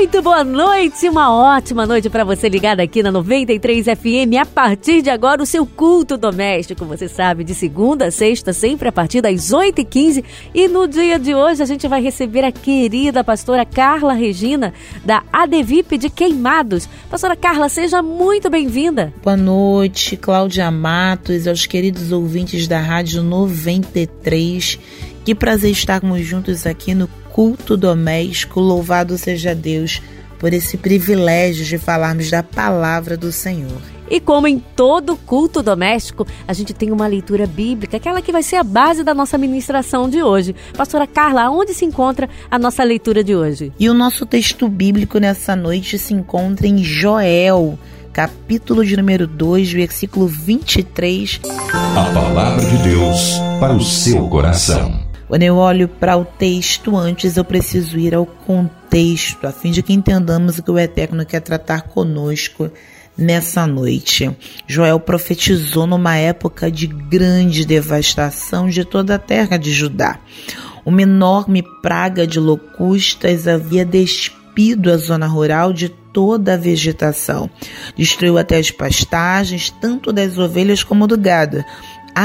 Muito boa noite, uma ótima noite para você ligado aqui na 93 FM. A partir de agora, o seu culto doméstico, você sabe, de segunda a sexta, sempre a partir das 8h15. E no dia de hoje, a gente vai receber a querida pastora Carla Regina, da ADVIP de Queimados. Pastora Carla, seja muito bem-vinda. Boa noite, Cláudia Matos, aos queridos ouvintes da Rádio 93. Que prazer estarmos juntos aqui no culto doméstico. Louvado seja Deus por esse privilégio de falarmos da palavra do Senhor. E como em todo culto doméstico, a gente tem uma leitura bíblica, aquela que vai ser a base da nossa ministração de hoje. Pastora Carla, onde se encontra a nossa leitura de hoje? E o nosso texto bíblico nessa noite se encontra em Joel, capítulo de número 2, versículo 23. A palavra de Deus para o seu coração. Quando eu olho para o texto, antes eu preciso ir ao contexto, a fim de que entendamos o que o Eterno quer tratar conosco nessa noite. Joel profetizou numa época de grande devastação de toda a terra de Judá. Uma enorme praga de locustas havia despido a zona rural de toda a vegetação. Destruiu até as pastagens, tanto das ovelhas como do gado,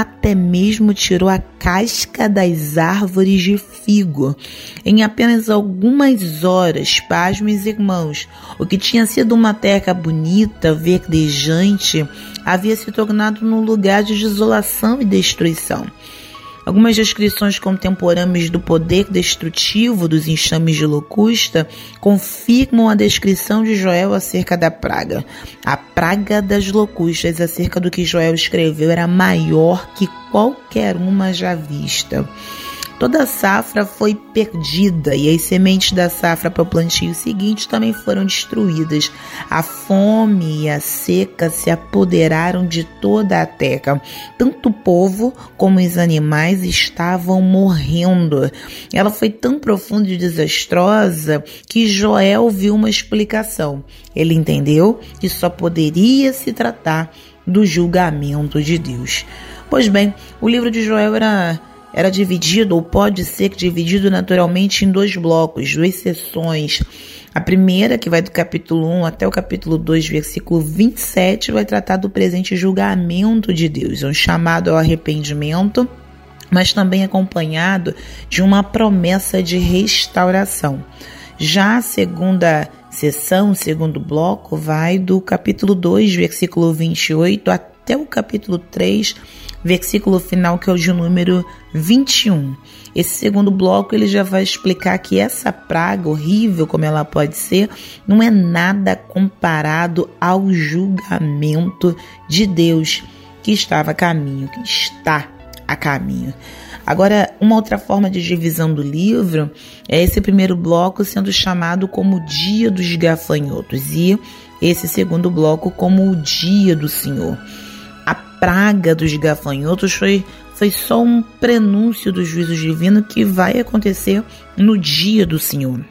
até mesmo tirou a casca das árvores de figo. Em apenas algumas horas, pasmem irmãos, o que tinha sido uma terra bonita, verdejante, havia se tornado num lugar de desolação e destruição. Algumas descrições contemporâneas do poder destrutivo dos enxames de locusta confirmam a descrição de Joel acerca da praga. A praga das locustas, acerca do que Joel escreveu, era maior que qualquer uma já vista. Toda a safra foi perdida e as sementes da safra para o plantio seguinte também foram destruídas. A fome e a seca se apoderaram de toda a terra. Tanto o povo como os animais estavam morrendo. Ela foi tão profunda e desastrosa que Joel viu uma explicação. Ele entendeu que só poderia se tratar do julgamento de Deus. Pois bem, o livro de Joel era era dividido, ou pode ser dividido naturalmente em dois blocos, duas sessões. A primeira, que vai do capítulo 1 até o capítulo 2, versículo 27, vai tratar do presente julgamento de Deus, um chamado ao arrependimento, mas também acompanhado de uma promessa de restauração. Já a segunda sessão, o segundo bloco, vai do capítulo 2, versículo 28 até o capítulo 3, versículo final, que é o de número 21. Esse segundo bloco ele já vai explicar que essa praga, horrível como ela pode ser, não é nada comparado ao julgamento de Deus que estava a caminho, que está a caminho. Agora, uma outra forma de divisão do livro é esse primeiro bloco sendo chamado como Dia dos Gafanhotos e esse segundo bloco como o Dia do Senhor praga dos gafanhotos foi, foi só um prenúncio do juízo divino que vai acontecer no dia do Senhor.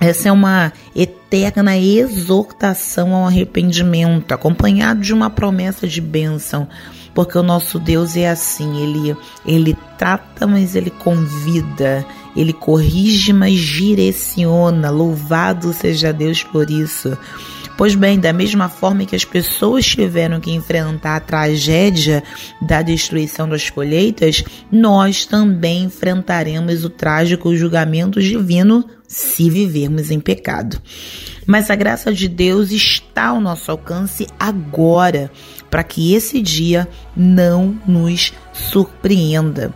Essa é uma eterna exortação ao arrependimento, acompanhado de uma promessa de bênção, porque o nosso Deus é assim, ele ele trata, mas ele convida, ele corrige, mas direciona. Louvado seja Deus por isso. Pois bem, da mesma forma que as pessoas tiveram que enfrentar a tragédia da destruição das colheitas, nós também enfrentaremos o trágico julgamento divino se vivermos em pecado. Mas a graça de Deus está ao nosso alcance agora, para que esse dia não nos surpreenda.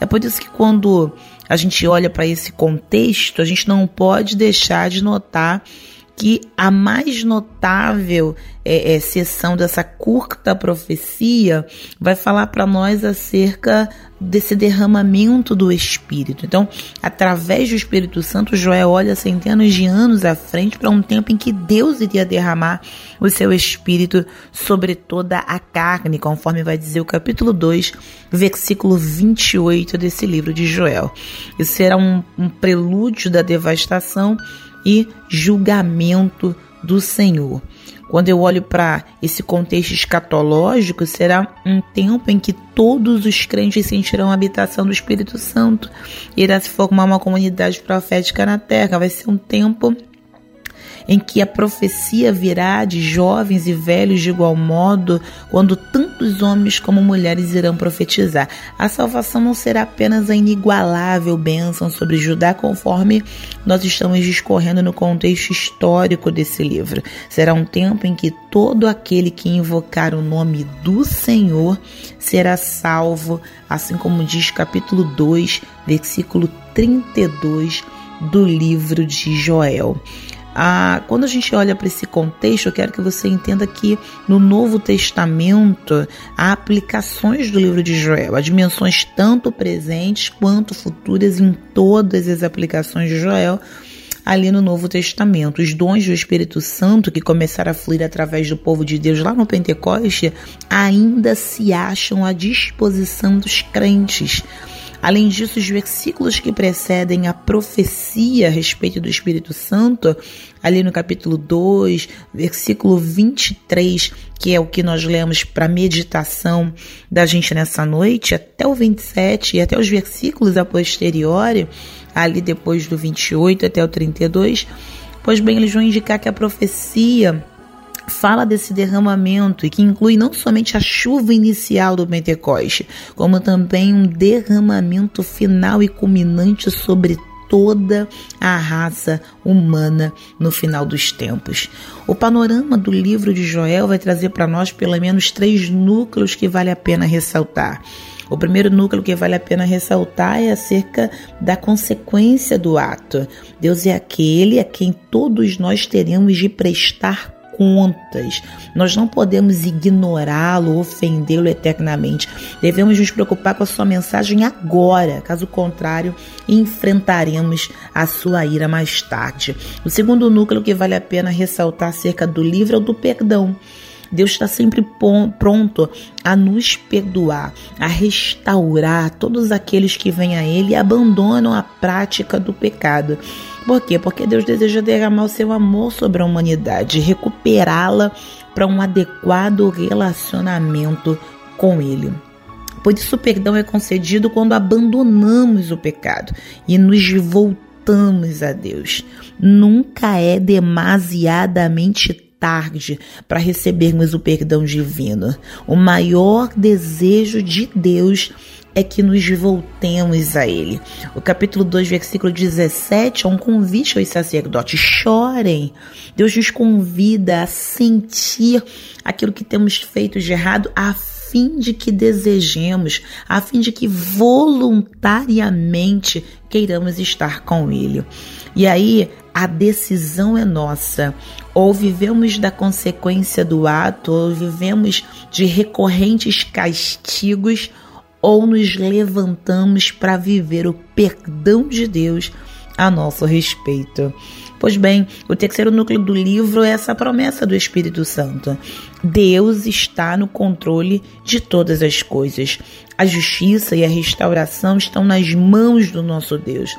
É por isso que quando a gente olha para esse contexto, a gente não pode deixar de notar que a mais notável é, é, sessão dessa curta profecia vai falar para nós acerca desse derramamento do Espírito. Então, através do Espírito Santo, Joel olha centenas de anos à frente para um tempo em que Deus iria derramar o seu Espírito sobre toda a carne, conforme vai dizer o capítulo 2, versículo 28 desse livro de Joel. Isso será um, um prelúdio da devastação e julgamento do Senhor. Quando eu olho para esse contexto escatológico, será um tempo em que todos os crentes sentirão a habitação do Espírito Santo. Irá se formar uma comunidade profética na terra. Vai ser um tempo em que a profecia virá de jovens e velhos de igual modo, quando tantos homens como mulheres irão profetizar. A salvação não será apenas a inigualável bênção sobre Judá, conforme nós estamos discorrendo no contexto histórico desse livro. Será um tempo em que todo aquele que invocar o nome do Senhor será salvo, assim como diz capítulo 2, versículo 32 do livro de Joel. Ah, quando a gente olha para esse contexto, eu quero que você entenda que no Novo Testamento há aplicações do livro de Joel, há dimensões tanto presentes quanto futuras em todas as aplicações de Joel ali no Novo Testamento. Os dons do Espírito Santo que começaram a fluir através do povo de Deus lá no Pentecoste ainda se acham à disposição dos crentes. Além disso, os versículos que precedem a profecia a respeito do Espírito Santo, ali no capítulo 2, versículo 23, que é o que nós lemos para meditação da gente nessa noite, até o 27 e até os versículos a posteriori, ali depois do 28 até o 32, pois bem, eles vão indicar que a profecia fala desse derramamento e que inclui não somente a chuva inicial do Pentecoste, como também um derramamento final e culminante sobre toda a raça humana no final dos tempos. O panorama do livro de Joel vai trazer para nós pelo menos três núcleos que vale a pena ressaltar. O primeiro núcleo que vale a pena ressaltar é acerca da consequência do ato. Deus é aquele a quem todos nós teremos de prestar contas. Nós não podemos ignorá-lo, ofendê-lo eternamente. Devemos nos preocupar com a sua mensagem agora, caso contrário, enfrentaremos a sua ira mais tarde. O segundo núcleo que vale a pena ressaltar acerca do livro é o do perdão. Deus está sempre pronto a nos perdoar, a restaurar todos aqueles que vêm a Ele e abandonam a prática do pecado. Por quê? Porque Deus deseja derramar o seu amor sobre a humanidade, recuperá-la para um adequado relacionamento com Ele. Por isso, o perdão é concedido quando abandonamos o pecado e nos voltamos a Deus. Nunca é demasiadamente tarde para recebermos o perdão divino. O maior desejo de Deus é que nos voltemos a Ele. O capítulo 2, versículo 17 é um convite aos sacerdotes: chorem. Deus nos convida a sentir aquilo que temos feito de errado, a fim de que desejemos, a fim de que voluntariamente queiramos estar com Ele. E aí a decisão é nossa. Ou vivemos da consequência do ato, ou vivemos de recorrentes castigos, ou nos levantamos para viver o perdão de Deus a nosso respeito. Pois bem, o terceiro núcleo do livro é essa promessa do Espírito Santo. Deus está no controle de todas as coisas. A justiça e a restauração estão nas mãos do nosso Deus.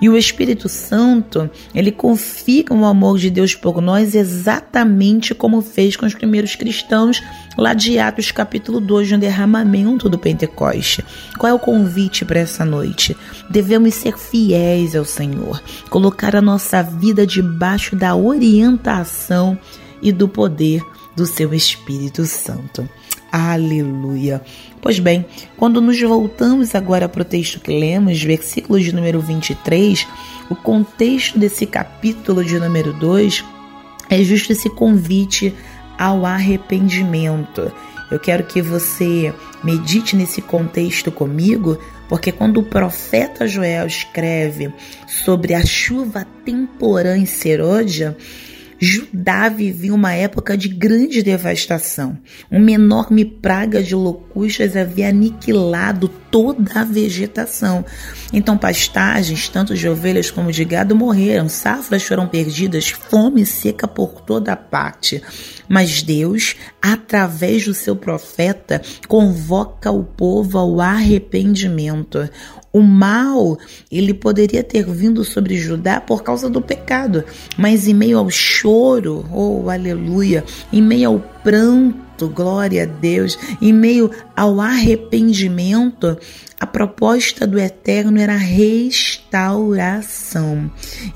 E o Espírito Santo, ele confirma o amor de Deus por nós exatamente como fez com os primeiros cristãos lá de Atos capítulo 2, no derramamento do Pentecoste. Qual é o convite para essa noite? Devemos ser fiéis ao Senhor, colocar a nossa vida debaixo da orientação e do poder do seu Espírito Santo. Aleluia. Pois bem, quando nos voltamos agora para o texto que lemos, versículos de número 23, o contexto desse capítulo de número 2 é justo esse convite ao arrependimento. Eu quero que você medite nesse contexto comigo, porque quando o profeta Joel escreve sobre a chuva temporã em Seródia, Judá vivia uma época de grande devastação. Uma enorme praga de locustas havia aniquilado toda a vegetação. Então, pastagens, tanto de ovelhas como de gado, morreram, safras foram perdidas, fome seca por toda parte. Mas Deus, através do seu profeta, convoca o povo ao arrependimento. O mal, ele poderia ter vindo sobre Judá por causa do pecado, mas em meio ao choro, oh aleluia, em meio ao pranto, glória a Deus, em meio ao arrependimento, a proposta do Eterno era restauração.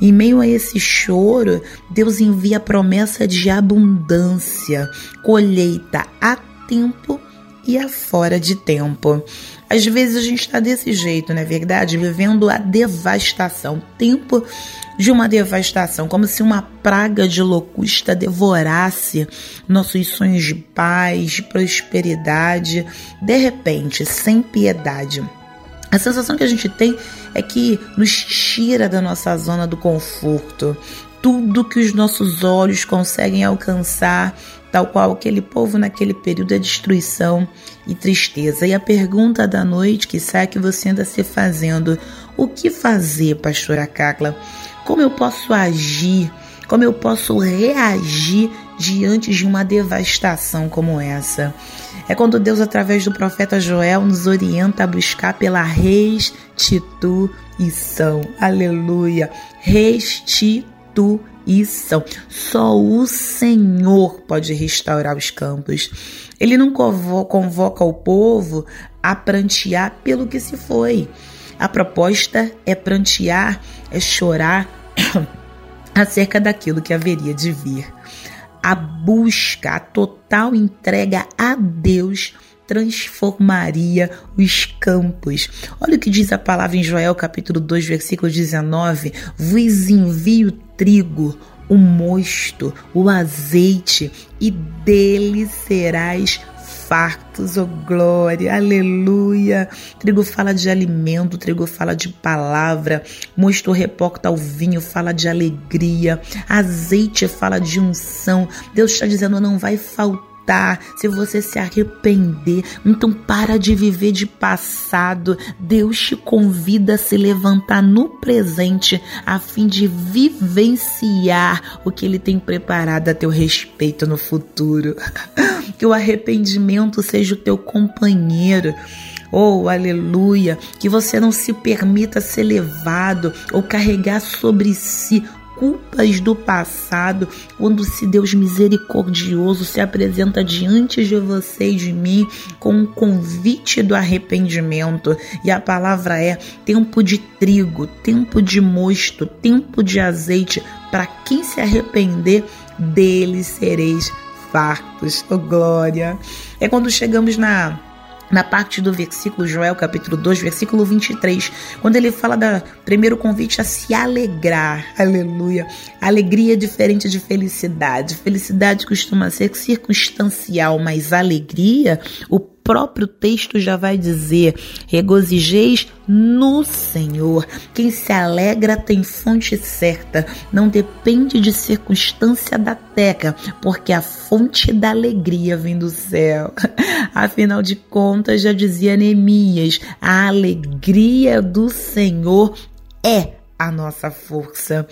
Em meio a esse choro, Deus envia a promessa de abundância, colheita a tempo e a fora de tempo. Às vezes a gente está desse jeito, não é verdade? Vivendo a devastação, tempo de uma devastação, como se uma praga de locusta devorasse nossos sonhos de paz, de prosperidade, de repente, sem piedade. A sensação que a gente tem é que nos tira da nossa zona do conforto. Tudo que os nossos olhos conseguem alcançar tal qual aquele povo naquele período é destruição e tristeza. E a pergunta da noite que sai que você anda se fazendo: o que fazer, pastora Cacla? Como eu posso agir? Como eu posso reagir diante de uma devastação como essa? É quando Deus, através do profeta Joel, nos orienta a buscar pela restituição. Aleluia! Restituição. Só o Senhor pode restaurar os campos. Ele não convoca o povo a prantear pelo que se foi. A proposta é prantear, é chorar acerca daquilo que haveria de vir. A busca, a total entrega a Deus transformaria os campos. Olha o que diz a palavra em Joel capítulo 2, versículo 19: Vos envio trigo, o mosto, o azeite, e dele serás fartos, oh glória, aleluia. Trigo fala de alimento, trigo fala de palavra, mosto reporta ao vinho, fala de alegria, azeite fala de unção. Deus está dizendo: não vai faltar se você se arrepender, então para de viver de passado. Deus te convida a se levantar no presente a fim de vivenciar o que ele tem preparado a teu respeito no futuro. Que o arrependimento seja o teu companheiro. Oh, aleluia! Que você não se permita ser levado ou carregar sobre si culpas do passado, quando se Deus misericordioso se apresenta diante de você e de mim com um convite do arrependimento. E a palavra é tempo de trigo, tempo de mosto, tempo de azeite. Para quem se arrepender, dele sereis fartos. Oh, glória! É quando chegamos na na parte do versículo Joel, capítulo 2, versículo 23, quando ele fala da primeiro convite a se alegrar. Aleluia. Alegria é diferente de felicidade. Felicidade costuma ser circunstancial, mas alegria, o próprio texto já vai dizer: regozijeis no Senhor. Quem se alegra tem fonte certa, não depende de circunstância da terra, porque a fonte da alegria vem do céu. Afinal de contas, já dizia Neemias: a alegria do Senhor é a nossa força.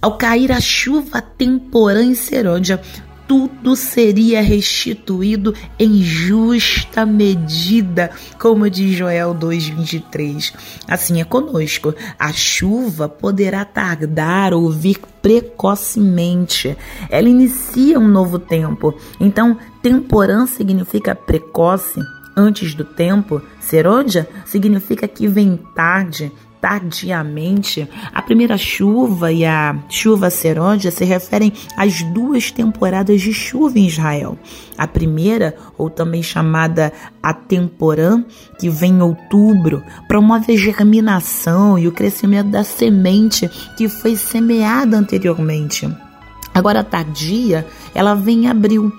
Ao cair a chuva temporã em Serôdia, tudo seria restituído em justa medida, como diz Joel 2:23. Assim é conosco. A chuva poderá tardar ou vir precocemente. Ela inicia um novo tempo. Então, temporã significa precoce, antes do tempo. Serôdia significa que vem tarde, tardiamente. A primeira chuva e a chuva seródia se referem às duas temporadas de chuva em Israel. A primeira, ou também chamada a temporã, que vem em outubro, promove a germinação e o crescimento da semente que foi semeada anteriormente. Agora, a tardia, ela vem em abril,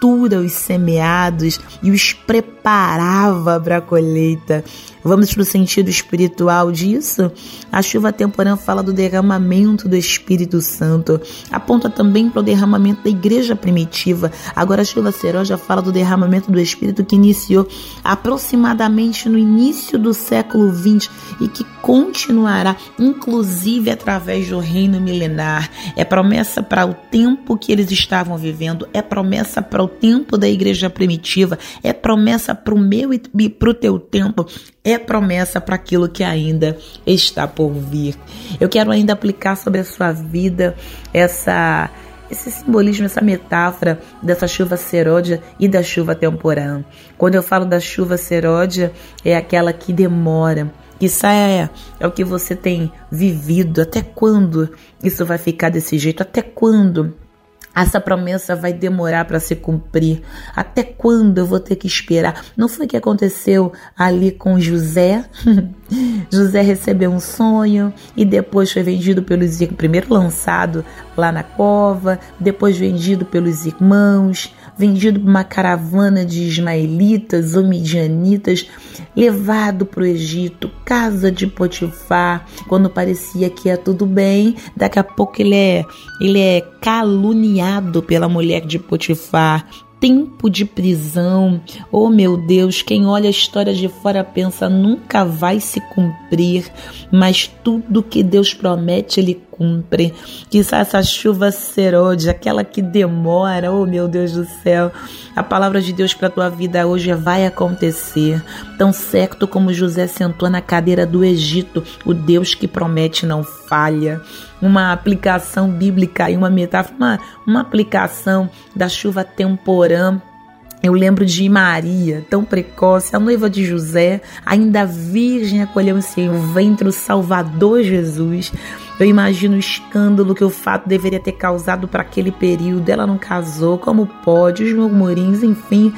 cultura os semeados e os preparava para a colheita. Vamos para o sentido espiritual disso? A chuva temporã fala do derramamento do Espírito Santo, aponta também para o derramamento da igreja primitiva. Agora a chuva seroja fala do derramamento do Espírito que iniciou aproximadamente no início do século XX e que continuará, inclusive através do reino milenar. É promessa para o tempo que eles estavam vivendo, é promessa para o tempo da igreja primitiva, é promessa para o meu e para o teu tempo é promessa para aquilo que ainda está por vir. Eu quero ainda aplicar sobre a sua vida essa esse simbolismo, essa metáfora dessa chuva seródia e da chuva temporã. Quando eu falo da chuva seródia, é aquela que demora. Isso é, é o que você tem vivido. Até quando isso vai ficar desse jeito? Até quando essa promessa vai demorar para se cumprir. Até quando eu vou ter que esperar? Não foi o que aconteceu ali com José? José recebeu um sonho e depois foi vendido pelos primeiro lançado lá na cova, depois vendido pelos irmãos, vendido por uma caravana de ismaelitas ou midianitas, levado para o Egito, casa de Potifar, quando parecia que ia tudo bem, daqui a pouco ele é, ele é caluniado pela mulher de Potifar, tempo de prisão. Oh meu Deus, quem olha a história de fora pensa nunca vai se cumprir, mas tudo que Deus promete, Ele cumpre. Que essa chuva serode, aquela que demora, oh meu Deus do céu. A palavra de Deus para tua vida hoje vai acontecer. Tão certo como José sentou na cadeira do Egito, o Deus que promete não falha. Uma aplicação bíblica e uma metáfora, uma, uma aplicação da chuva temporã eu lembro de Maria, tão precoce, a noiva de José, ainda virgem, acolheu em seu ventre o Salvador Jesus. Eu imagino o escândalo que o fato deveria ter causado para aquele período. Ela não casou, como pode? Os murmurinhos, enfim.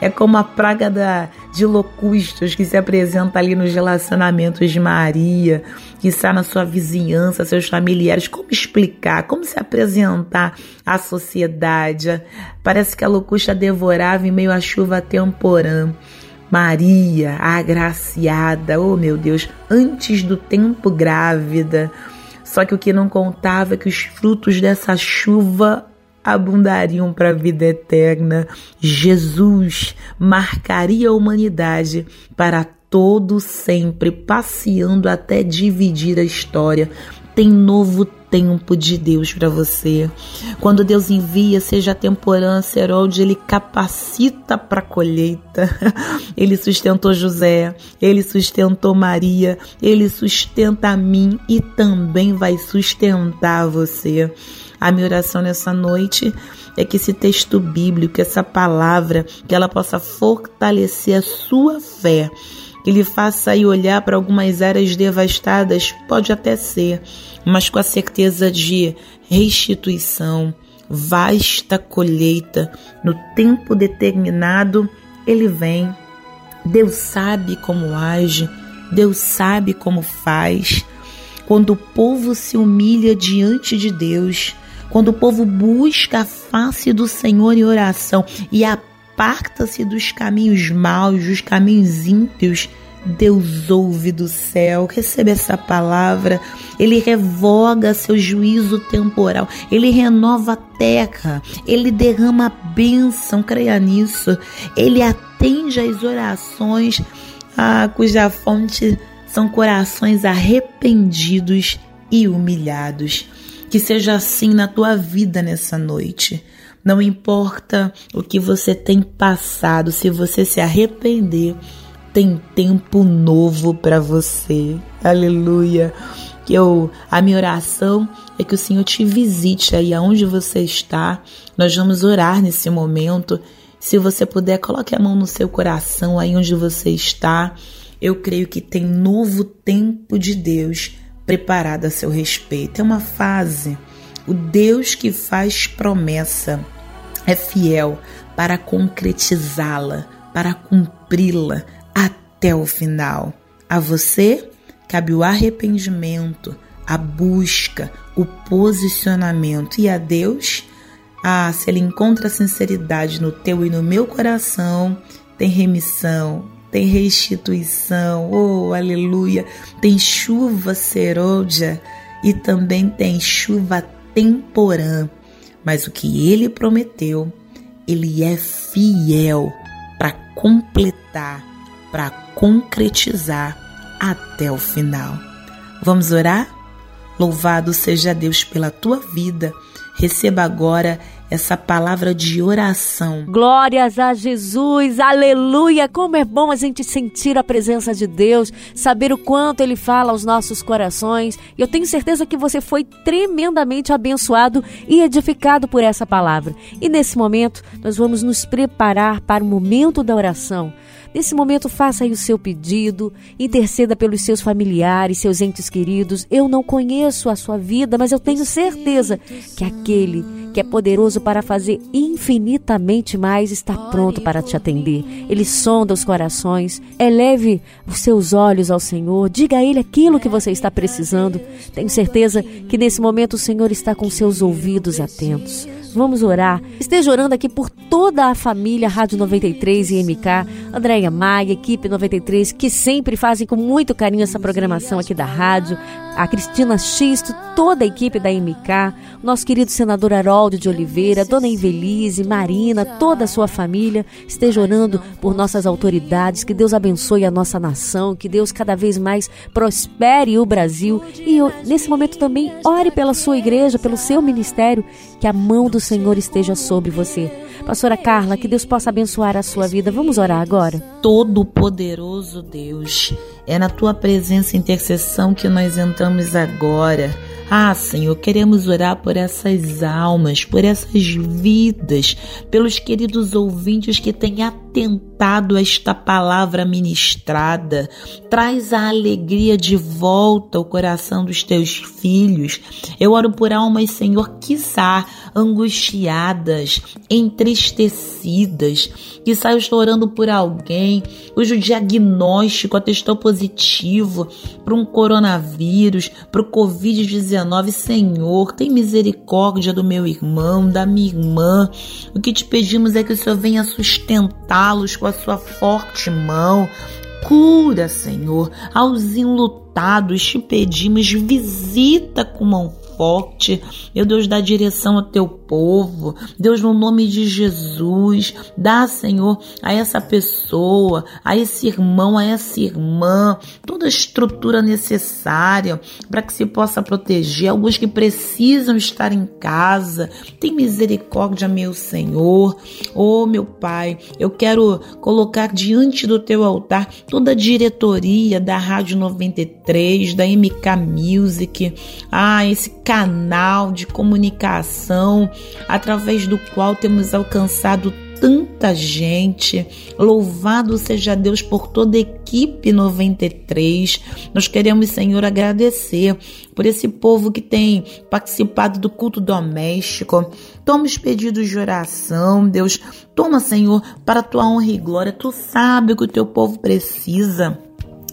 É como a praga da, de locustas que se apresenta ali nos relacionamentos de Maria, que está na sua vizinhança, seus familiares. Como explicar? Como se apresentar à sociedade? Parece que a locusta devorava em meio à chuva temporã. Maria, agraciada, oh meu Deus, antes do tempo grávida. Só que o que não contava é que os frutos dessa chuva abundariam para a vida eterna. Jesus marcaria a humanidade para todo sempre, passeando até dividir a história. Tem novo tempo de Deus para você. Quando Deus envia, seja temporã, onde Ele capacita para a colheita. Ele sustentou José, Ele sustentou Maria, Ele sustenta a mim e também vai sustentar você. A minha oração nessa noite é que esse texto bíblico, essa palavra, que ela possa fortalecer a sua fé, que lhe faça ir olhar para algumas áreas devastadas, pode até ser, mas com a certeza de restituição, vasta colheita, no tempo determinado, ele vem. Deus sabe como age, Deus sabe como faz. Quando o povo se humilha diante de Deus, quando o povo busca a face do Senhor em oração e aparta-se dos caminhos maus, dos caminhos ímpios, Deus ouve do céu, recebe essa palavra, ele revoga seu juízo temporal, ele renova a terra, ele derrama a bênção, creia nisso, ele atende às orações ah, cuja fonte são corações arrependidos e humilhados. Que seja assim na tua vida nessa noite. Não importa o que você tem passado, se você se arrepender, tem tempo novo para você. Aleluia. Eu, a minha oração é que o Senhor te visite aí aonde você está. Nós vamos orar nesse momento. Se você puder, coloque a mão no seu coração aí onde você está. Eu creio que tem novo tempo de Deus preparada a seu respeito. É uma fase. O Deus que faz promessa é fiel para concretizá-la, para cumpri-la até o final. A você cabe o arrependimento, a busca, o posicionamento. E a Deus? Ah, se ele encontra sinceridade no teu e no meu coração, tem remissão, tem restituição, oh aleluia, tem chuva serôdia e também tem chuva temporã. Mas o que ele prometeu, ele é fiel para completar, para concretizar até o final. Vamos orar? Louvado seja Deus pela tua vida. Receba agora essa palavra de oração. Glórias a Jesus, aleluia! Como é bom a gente sentir a presença de Deus, saber o quanto Ele fala aos nossos corações. Eu tenho certeza que você foi tremendamente abençoado e edificado por essa palavra. E nesse momento, nós vamos nos preparar para o momento da oração. Nesse momento, faça aí o seu pedido, interceda pelos seus familiares, seus entes queridos. Eu não conheço a sua vida, mas eu tenho certeza que aquele que é poderoso para fazer infinitamente mais está pronto para te atender. Ele sonda os corações, eleve os seus olhos ao Senhor, diga a Ele aquilo que você está precisando. Tenho certeza que nesse momento o Senhor está com seus ouvidos atentos. Vamos orar. Esteja orando aqui por toda a família Rádio 93 e MK, Andréia Maia, equipe 93, que sempre fazem com muito carinho essa programação aqui da rádio, a Cristina Xisto, toda a equipe da MK, nosso querido senador Haroldo de Oliveira, Dona Invelise, Marina, toda a sua família. Esteja orando por nossas autoridades, que Deus abençoe a nossa nação, que Deus cada vez mais prospere o Brasil. E eu, nesse momento também ore pela sua igreja, pelo seu ministério, que a mão do Senhor esteja sobre você. Pastora Carla, que Deus possa abençoar a sua vida. Vamos orar agora? Todo-Poderoso Deus, é na tua presença e intercessão que nós entramos agora. Ah, Senhor, queremos orar por essas almas, por essas vidas, pelos queridos ouvintes que têm atentado a esta palavra ministrada. Traz a alegria de volta ao coração dos teus filhos. Eu oro por almas, Senhor, quiçá angustiadas, entristecidas, que saiu orando por alguém cujo diagnóstico atestou positivo para um coronavírus, para o Covid-19. Senhor, tem misericórdia do meu irmão, da minha irmã. O que te pedimos é que o Senhor venha sustentá-los com a sua forte mão. Cura, Senhor, aos enlutados te pedimos, visita com mão forte. Meu Deus, dá direção ao teu povo. Deus, no nome de Jesus, dá, Senhor, a essa pessoa, a esse irmão, a essa irmã, toda a estrutura necessária para que se possa proteger. Alguns que precisam estar em casa. Tem misericórdia, meu Senhor. Oh, meu Pai, eu quero colocar diante do teu altar toda a diretoria da Rádio 93, da MK Music. Ah, esse canal de comunicação através do qual temos alcançado tanta gente. Louvado seja Deus por toda a equipe 93. Nós queremos, Senhor, agradecer por esse povo que tem participado do culto doméstico. Toma os pedidos de oração, Deus. Toma, Senhor, para a tua honra e glória. Tu sabe o que o teu povo precisa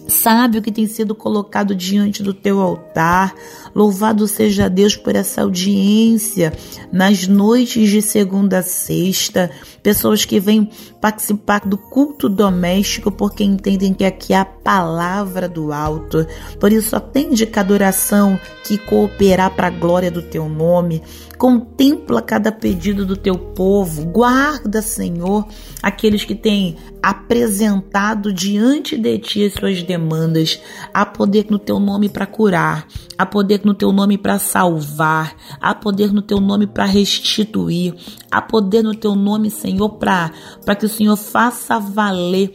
sabe o que tem sido colocado diante do teu altar. Louvado seja Deus por essa audiência nas noites de segunda a sexta. Pessoas que vêm participar do culto doméstico porque entendem que aqui é a palavra do alto. Por isso, atende cada oração que cooperar para a glória do teu nome. Contempla cada pedido do teu povo. Guarda, Senhor, aqueles que têm apresentado diante de ti as suas demandas. Há poder no teu nome para curar, há poder no teu nome para salvar, há poder no teu nome para restituir, há poder no teu nome, Senhor, para que o Senhor faça valer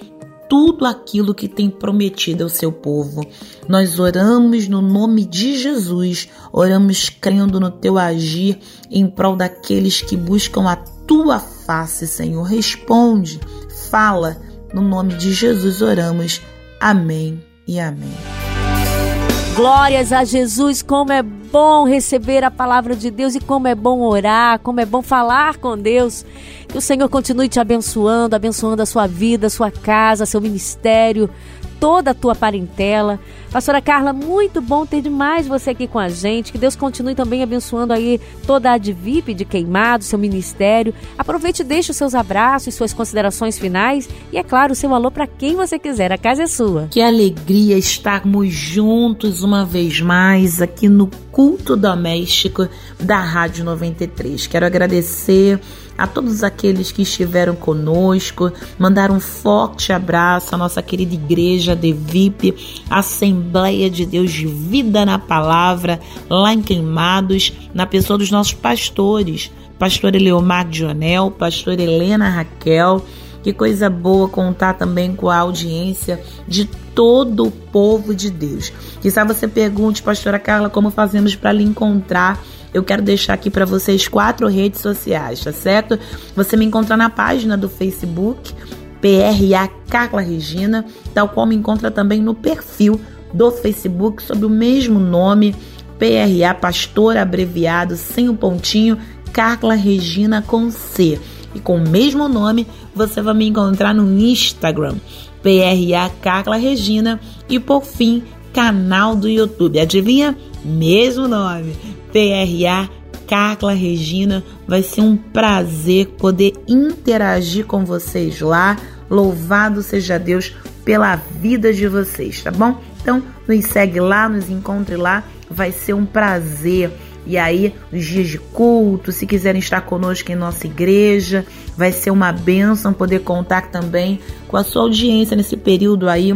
tudo aquilo que tem prometido ao seu povo. Nós oramos no nome de Jesus, oramos crendo no teu agir em prol daqueles que buscam a tua face, Senhor. Responde, fala, no nome de Jesus oramos. Amém e amém. Glórias a Jesus, como é bom receber a palavra de Deus e como é bom orar, como é bom falar com Deus. Que o Senhor continue te abençoando, abençoando a sua vida, a sua casa, seu ministério, toda a tua parentela. Pastora Carla, muito bom ter demais você aqui com a gente. Que Deus continue também abençoando aí toda a Advip de Queimado, seu ministério. Aproveite e deixe os seus abraços, suas considerações finais e, é claro, o seu alô para quem você quiser. A casa é sua. Que alegria estarmos juntos uma vez mais aqui no culto doméstico da Rádio 93. Quero agradecer a todos aqueles que estiveram conosco, mandar um forte abraço à nossa querida igreja de VIP, Assembleia de Deus de Vida na Palavra, lá em Queimados, na pessoa dos nossos pastores, pastor Eleomar Dionel, pastor Helena Raquel. Que coisa boa contar também com a audiência de todo o povo de Deus. Quizá você pergunte, pastora Carla, como fazemos para lhe encontrar eu quero deixar aqui para vocês quatro redes sociais, tá certo? Você me encontra na página do Facebook, PRA Carla Regina, tal qual me encontra também no perfil do Facebook sob o mesmo nome, PRA Pastor Abreviado, sem o pontinho, Carla Regina com C. E com o mesmo nome, você vai me encontrar no Instagram, PRA Carla Regina. E por fim, canal do YouTube. Adivinha? Mesmo nome. PRA Carla Regina. Vai ser um prazer poder interagir com vocês lá. Louvado seja Deus pela vida de vocês, tá bom? Então, nos segue lá, nos encontre lá. Vai ser um prazer. E aí, nos dias de culto, se quiserem estar conosco em nossa igreja, vai ser uma bênção poder contar também com a sua audiência nesse período aí,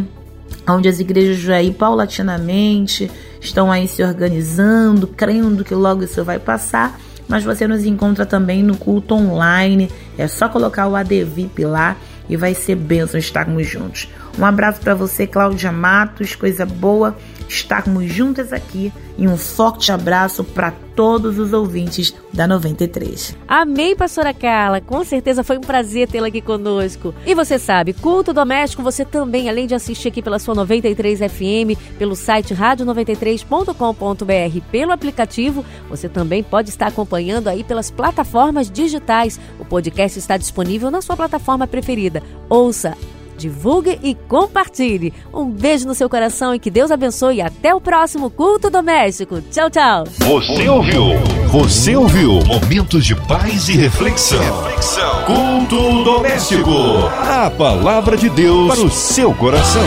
onde as igrejas aí paulatinamente estão aí se organizando, crendo que logo isso vai passar. Mas você nos encontra também no culto online. É só colocar o ADVIP lá e vai ser bênção estarmos juntos. Um abraço para você, Cláudia Matos. Coisa boa estarmos juntas aqui e um forte abraço para todos os ouvintes da 93. Amém, pastora Carla. Com certeza foi um prazer tê-la aqui conosco. E você sabe, culto doméstico você também, além de assistir aqui pela sua 93 FM, pelo site rádio93.com.br, pelo aplicativo, você também pode estar acompanhando aí pelas plataformas digitais. O podcast está disponível na sua plataforma preferida. Ouça divulgue e compartilhe. Um beijo no seu coração e que Deus abençoe. Até o próximo culto doméstico. Tchau, tchau. Você ouviu? Você ouviu? Momentos de paz e reflexão. reflexão. Culto doméstico. A palavra de Deus para o seu coração.